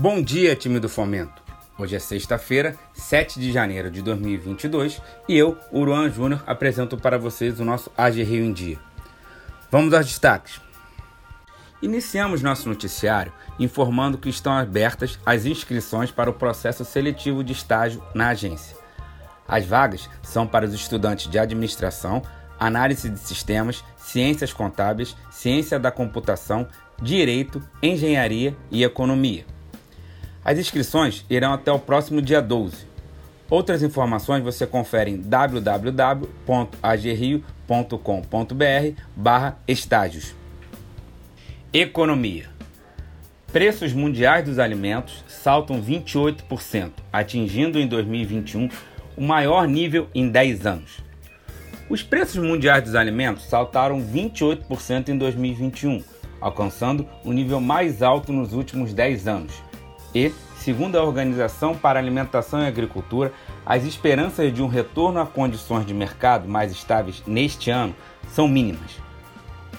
Bom dia, time do Fomento. Hoje é sexta-feira, 7 de janeiro de 2022 e eu, Uruan Júnior, apresento para vocês o nosso AG Rio em Dia. Vamos aos destaques. Iniciamos nosso noticiário informando que estão abertas as inscrições para o processo seletivo de estágio na agência. As vagas são para os estudantes de administração, análise de sistemas, ciências contábeis, ciência da computação, direito, engenharia e economia. As inscrições irão até o próximo dia 12. Outras informações você confere em www.agrio.com.br barra estágios. Economia. Preços mundiais dos alimentos saltam 28%, atingindo em 2021 o maior nível em 10 anos. Os preços mundiais dos alimentos saltaram 28% em 2021, alcançando o nível mais alto nos últimos 10 anos e, segundo a Organização para Alimentação e Agricultura, as esperanças de um retorno a condições de mercado mais estáveis neste ano são mínimas.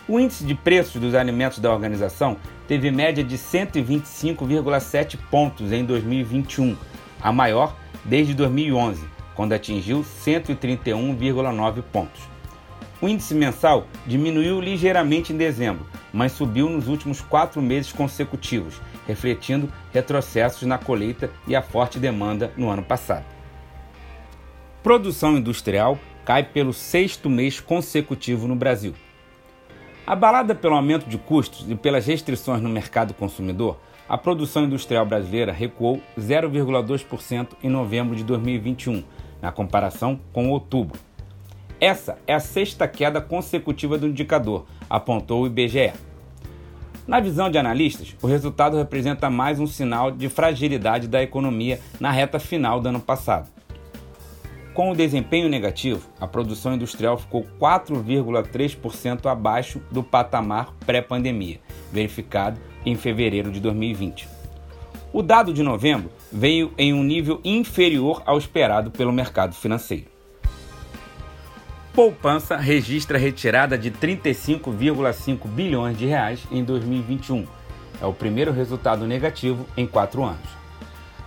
O índice de preços dos alimentos da organização teve média de 125,7 pontos em 2021, a maior desde 2011, quando atingiu 131,9 pontos. O índice mensal diminuiu ligeiramente em dezembro, mas subiu nos últimos quatro meses consecutivos, refletindo retrocessos na colheita e a forte demanda no ano passado. Produção industrial cai pelo sexto mês consecutivo no Brasil. Abalada pelo aumento de custos e pelas restrições no mercado consumidor, a produção industrial brasileira recuou 0,2% em novembro de 2021, na comparação com outubro essa é a sexta queda consecutiva do indicador, apontou o IBGE. Na visão de analistas, o resultado representa mais um sinal de fragilidade da economia na reta final do ano passado. Com o desempenho negativo, a produção industrial ficou 4,3% abaixo do patamar pré-pandemia, verificado em fevereiro de 2020. O dado de novembro veio em um nível inferior ao esperado pelo mercado financeiro. Poupança registra retirada de 35,5 bilhões de reais em 2021. É o primeiro resultado negativo em quatro anos.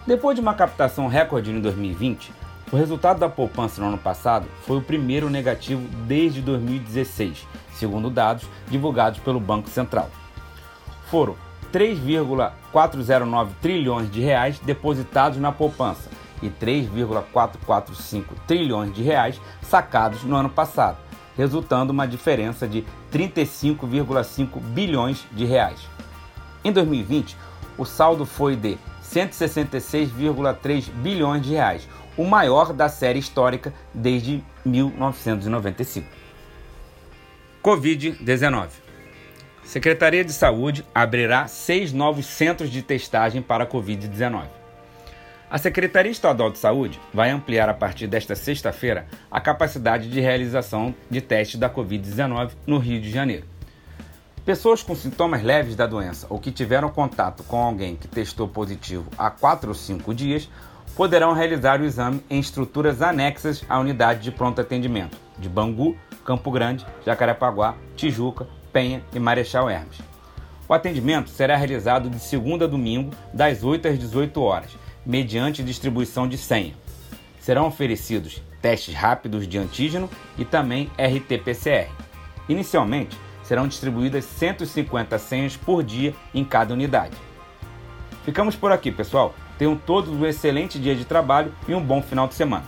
Depois de uma captação recorde em 2020, o resultado da poupança no ano passado foi o primeiro negativo desde 2016, segundo dados divulgados pelo Banco Central. Foram 3,409 trilhões de reais depositados na poupança, e 3,445 trilhões de reais sacados no ano passado, resultando uma diferença de 35,5 bilhões de reais. Em 2020, o saldo foi de 166,3 bilhões de reais, o maior da série histórica desde 1995. Covid-19. Secretaria de Saúde abrirá seis novos centros de testagem para a Covid-19. A Secretaria Estadual de Saúde vai ampliar a partir desta sexta-feira a capacidade de realização de testes da Covid-19 no Rio de Janeiro. Pessoas com sintomas leves da doença ou que tiveram contato com alguém que testou positivo há 4 ou 5 dias poderão realizar o exame em estruturas anexas à unidade de pronto atendimento de Bangu, Campo Grande, Jacarepaguá, Tijuca, Penha e Marechal Hermes. O atendimento será realizado de segunda a domingo, das 8 às 18 horas mediante distribuição de senha. Serão oferecidos testes rápidos de antígeno e também RT-PCR. Inicialmente, serão distribuídas 150 senhas por dia em cada unidade. Ficamos por aqui, pessoal. Tenham todos um excelente dia de trabalho e um bom final de semana.